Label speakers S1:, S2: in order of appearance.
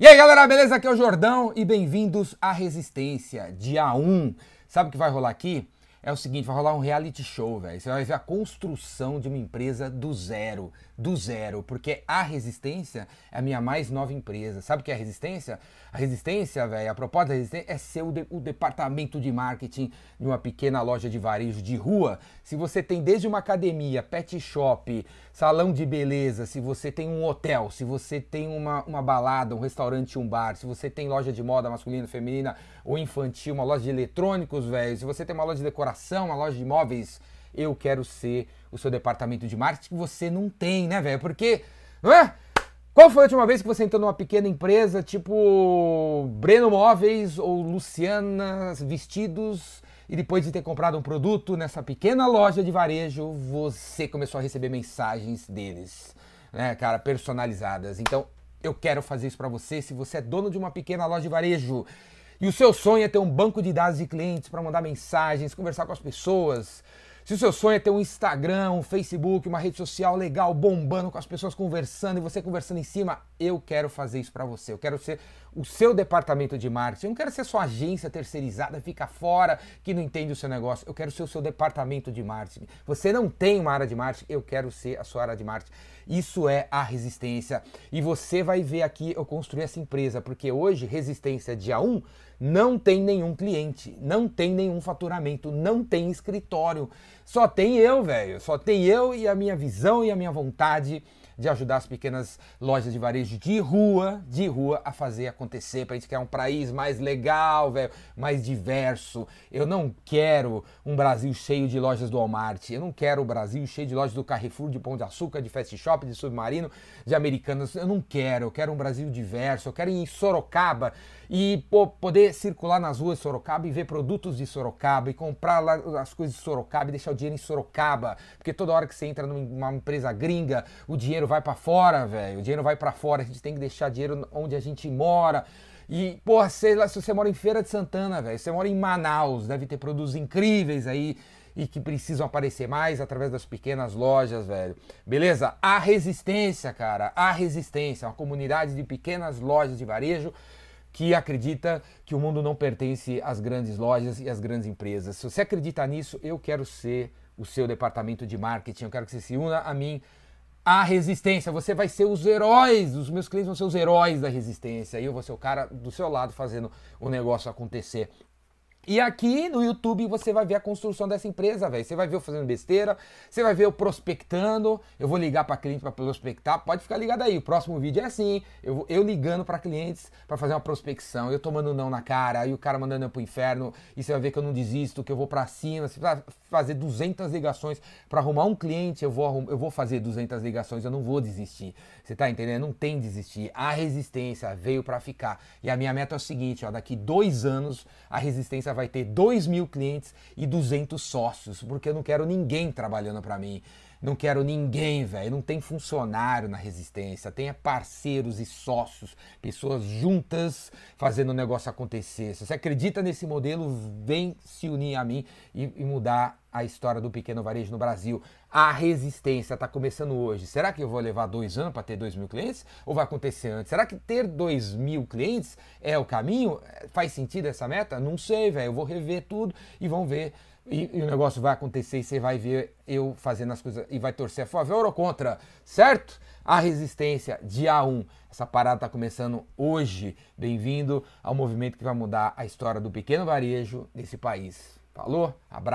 S1: E aí galera, beleza? Aqui é o Jordão e bem-vindos à Resistência, dia 1. Sabe o que vai rolar aqui? É o seguinte, vai rolar um reality show, velho. Você vai ver a construção de uma empresa do zero, do zero, porque a Resistência é a minha mais nova empresa. Sabe o que é a Resistência? A Resistência, velho, a proposta da Resistência é ser o, de, o departamento de marketing de uma pequena loja de varejo de rua. Se você tem desde uma academia, pet shop, salão de beleza, se você tem um hotel, se você tem uma, uma balada, um restaurante, um bar, se você tem loja de moda masculina, feminina ou infantil, uma loja de eletrônicos, velho, se você tem uma loja de decoração, uma loja de imóveis, eu quero ser o seu departamento de marketing que você não tem, né, velho? Porque, não é? Qual foi a última vez que você entrou numa pequena empresa tipo Breno Móveis ou Luciana Vestidos e depois de ter comprado um produto nessa pequena loja de varejo, você começou a receber mensagens deles, né, cara, personalizadas. Então, eu quero fazer isso para você se você é dono de uma pequena loja de varejo e o seu sonho é ter um banco de dados de clientes para mandar mensagens, conversar com as pessoas. Se o seu sonho é ter um Instagram, um Facebook, uma rede social legal, bombando, com as pessoas conversando e você conversando em cima, eu quero fazer isso para você. Eu quero ser o seu departamento de marketing. Eu não quero ser sua agência terceirizada, fica fora, que não entende o seu negócio. Eu quero ser o seu departamento de marketing. Você não tem uma área de marketing, eu quero ser a sua área de marketing. Isso é a resistência. E você vai ver aqui eu construir essa empresa, porque hoje, resistência dia 1, não tem nenhum cliente, não tem nenhum faturamento, não tem escritório. Só tem eu, velho. Só tem eu e a minha visão e a minha vontade de ajudar as pequenas lojas de varejo de rua, de rua, a fazer acontecer, pra gente criar um país mais legal, velho, mais diverso. Eu não quero um Brasil cheio de lojas do Walmart, eu não quero o Brasil cheio de lojas do Carrefour, de Pão de Açúcar, de Fast Shop, de Submarino, de Americanas. Eu não quero, eu quero um Brasil diverso, eu quero ir em Sorocaba e pô, poder circular nas ruas de Sorocaba e ver produtos de Sorocaba e comprar lá as coisas de Sorocaba e deixar o dinheiro em Sorocaba, porque toda hora que você entra numa empresa gringa, o dinheiro vai para fora, velho. O dinheiro vai para fora, a gente tem que deixar dinheiro onde a gente mora. E, porra, sei lá, se você mora em Feira de Santana, velho, você mora em Manaus, deve ter produtos incríveis aí e que precisam aparecer mais através das pequenas lojas, velho. Beleza? A resistência, cara, a resistência, uma comunidade de pequenas lojas de varejo que acredita que o mundo não pertence às grandes lojas e às grandes empresas. Se você acredita nisso, eu quero ser o seu departamento de marketing, eu quero que você se una a mim a resistência. Você vai ser os heróis, os meus clientes vão ser os heróis da resistência. E eu vou ser o cara do seu lado fazendo o negócio acontecer. E aqui no YouTube você vai ver a construção dessa empresa, velho. Você vai ver eu fazendo besteira, você vai ver eu prospectando. Eu vou ligar para cliente para prospectar. Pode ficar ligado aí. O próximo vídeo é assim: eu, eu ligando para clientes para fazer uma prospecção. Eu tomando não na cara, aí o cara mandando eu pro inferno. E você vai ver que eu não desisto, que eu vou para cima. Você vai fazer 200 ligações para arrumar um cliente. Eu vou, eu vou fazer 200 ligações, eu não vou desistir. Você tá entendendo? Não tem desistir. A resistência veio para ficar. E a minha meta é o seguinte: ó, daqui dois anos a resistência vai ter 2 mil clientes e 200 sócios, porque eu não quero ninguém trabalhando para mim. Não quero ninguém, velho. Não tem funcionário na resistência. Tenha parceiros e sócios, pessoas juntas fazendo o negócio acontecer. Se você acredita nesse modelo, vem se unir a mim e, e mudar a história do pequeno varejo no Brasil. A resistência está começando hoje. Será que eu vou levar dois anos para ter dois mil clientes? Ou vai acontecer antes? Será que ter dois mil clientes é o caminho? Faz sentido essa meta? Não sei, velho. Eu vou rever tudo e vamos ver e, e, o negócio vai acontecer e você vai ver eu fazendo as coisas e vai torcer a favor ou contra, certo? A resistência, dia 1. Essa parada está começando hoje. Bem-vindo ao movimento que vai mudar a história do pequeno varejo nesse país. Falou? Abraço.